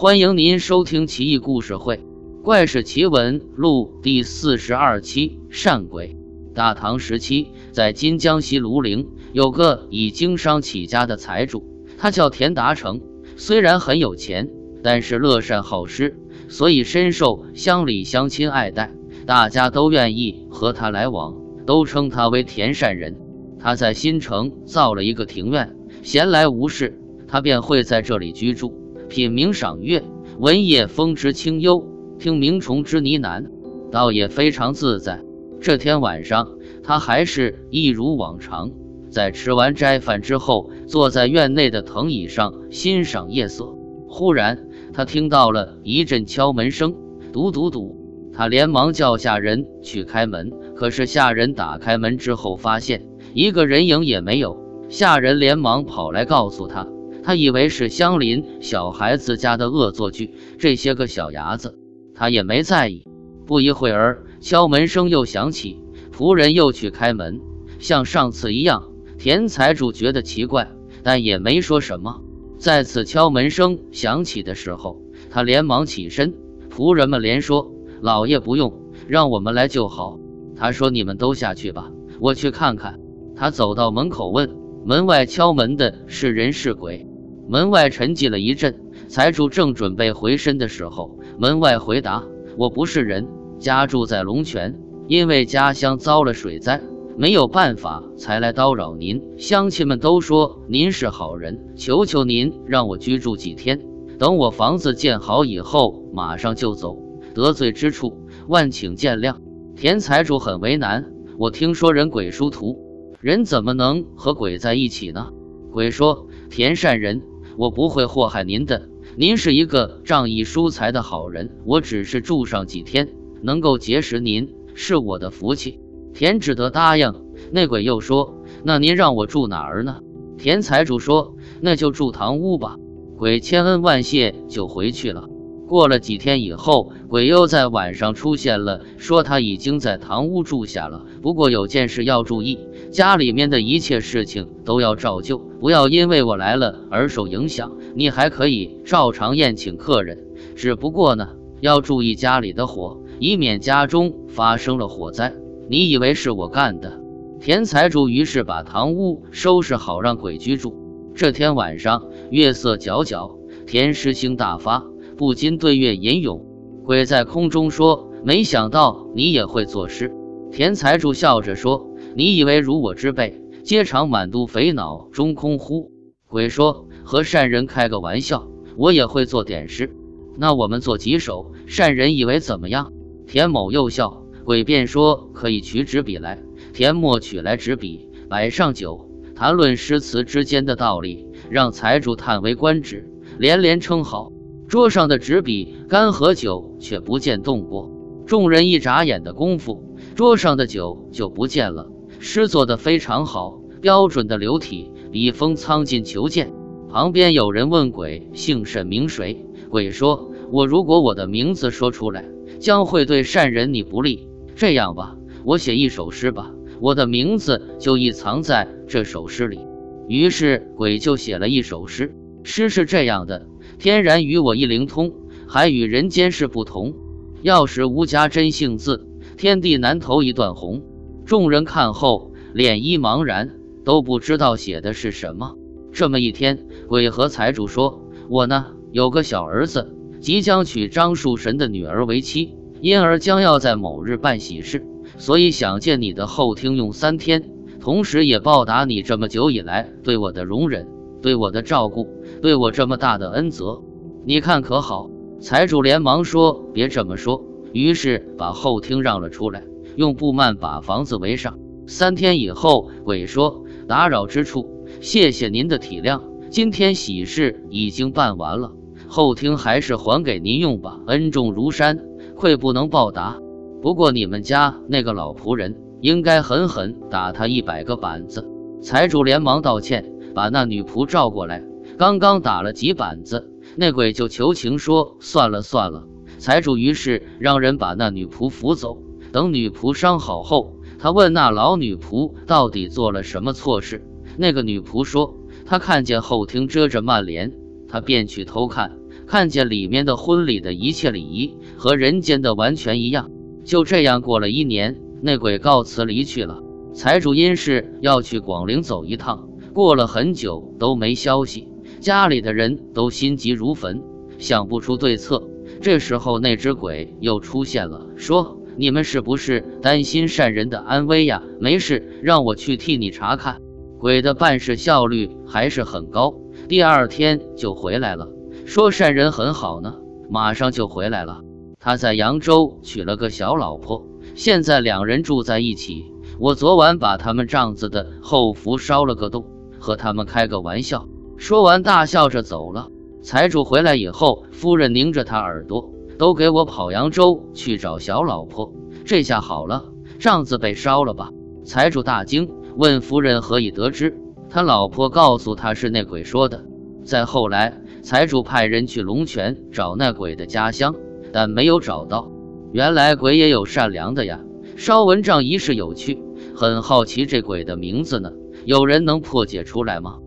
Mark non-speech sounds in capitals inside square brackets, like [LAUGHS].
欢迎您收听《奇异故事会·怪事奇闻录》第四十二期《善鬼》。大唐时期，在今江西庐陵有个以经商起家的财主，他叫田达成。虽然很有钱，但是乐善好施，所以深受乡里乡亲爱戴，大家都愿意和他来往，都称他为田善人。他在新城造了一个庭院，闲来无事，他便会在这里居住。品茗赏月，闻夜风之清幽，听鸣虫之呢喃，倒也非常自在。这天晚上，他还是一如往常，在吃完斋饭之后，坐在院内的藤椅上欣赏夜色。忽然，他听到了一阵敲门声，嘟嘟嘟。他连忙叫下人去开门，可是下人打开门之后，发现一个人影也没有。下人连忙跑来告诉他。他以为是乡邻小孩子家的恶作剧，这些个小伢子，他也没在意。不一会儿，敲门声又响起，仆人又去开门，像上次一样。田财主觉得奇怪，但也没说什么。再次敲门声响起的时候，他连忙起身。仆人们连说：“老爷不用，让我们来就好。”他说：“你们都下去吧，我去看看。”他走到门口问：“门外敲门的是人是鬼？”门外沉寂了一阵，财主正准备回身的时候，门外回答：“我不是人，家住在龙泉，因为家乡遭了水灾，没有办法才来叨扰您。乡亲们都说您是好人，求求您让我居住几天，等我房子建好以后，马上就走。得罪之处，万请见谅。”田财主很为难，我听说人鬼殊途，人怎么能和鬼在一起呢？鬼说：“田善人。” [LAUGHS] 我不会祸害您的，您是一个仗义疏财的好人，我只是住上几天，能够结识您是我的福气。田只得答应。那鬼又说：“那您让我住哪儿呢？”田财主说：“那就住堂屋吧。”鬼千恩万谢就回去了。过了几天以后，鬼又在晚上出现了，说他已经在堂屋住下了，不过有件事要注意，家里面的一切事情都要照旧，不要因为我来了而受影响。你还可以照常宴请客人，只不过呢，要注意家里的火，以免家中发生了火灾。你以为是我干的？田财主于是把堂屋收拾好，让鬼居住。这天晚上，月色皎皎，田师星大发。不禁对月吟咏，鬼在空中说：“没想到你也会作诗。”田财主笑着说：“你以为如我之辈，皆常满肚肥脑中空乎？”鬼说：“和善人开个玩笑，我也会做点诗。那我们做几首？善人以为怎么样？”田某又笑，鬼便说：“可以取纸笔来。”田默取来纸笔，摆上酒，谈论诗词之间的道理，让财主叹为观止，连连称好。桌上的纸笔、干和酒却不见动过。众人一眨眼的功夫，桌上的酒就不见了。诗做得非常好，标准的流体，笔锋苍劲遒健。旁边有人问鬼姓甚名谁？鬼说：“我如果我的名字说出来，将会对善人你不利。这样吧，我写一首诗吧，我的名字就隐藏在这首诗里。”于是鬼就写了一首诗。诗是这样的。天然与我一灵通，还与人间事不同。要是无家真姓字，天地难投一段红。众人看后，脸一茫然，都不知道写的是什么。这么一天，鬼和财主说：“我呢，有个小儿子，即将娶张树神的女儿为妻，因而将要在某日办喜事，所以想见你的后厅用三天，同时也报答你这么久以来对我的容忍。”对我的照顾，对我这么大的恩泽，你看可好？财主连忙说：“别这么说。”于是把后厅让了出来，用布幔把房子围上。三天以后，鬼说：“打扰之处，谢谢您的体谅。今天喜事已经办完了，后厅还是还给您用吧。恩重如山，愧不能报答。不过你们家那个老仆人，应该狠狠打他一百个板子。”财主连忙道歉。把那女仆召过来，刚刚打了几板子，那鬼就求情说：“算了算了。”财主于是让人把那女仆扶走。等女仆伤好后，他问那老女仆到底做了什么错事。那个女仆说：“她看见后厅遮着幔帘，她便去偷看，看见里面的婚礼的一切礼仪和人间的完全一样。就这样过了一年，那鬼告辞离去了。财主因是要去广陵走一趟，过了很久都没消息，家里的人都心急如焚，想不出对策。这时候那只鬼又出现了，说：“你们是不是担心善人的安危呀？没事，让我去替你查看。”鬼的办事效率还是很高，第二天就回来了，说善人很好呢，马上就回来了。他在扬州娶了个小老婆，现在两人住在一起。我昨晚把他们帐子的后福烧了个洞，和他们开个玩笑。说完，大笑着走了。财主回来以后，夫人拧着他耳朵，都给我跑扬州去找小老婆。这下好了，帐子被烧了吧？财主大惊，问夫人何以得知？他老婆告诉他是那鬼说的。再后来，财主派人去龙泉找那鬼的家乡，但没有找到。原来鬼也有善良的呀。烧蚊帐一事有趣。很好奇这鬼的名字呢，有人能破解出来吗？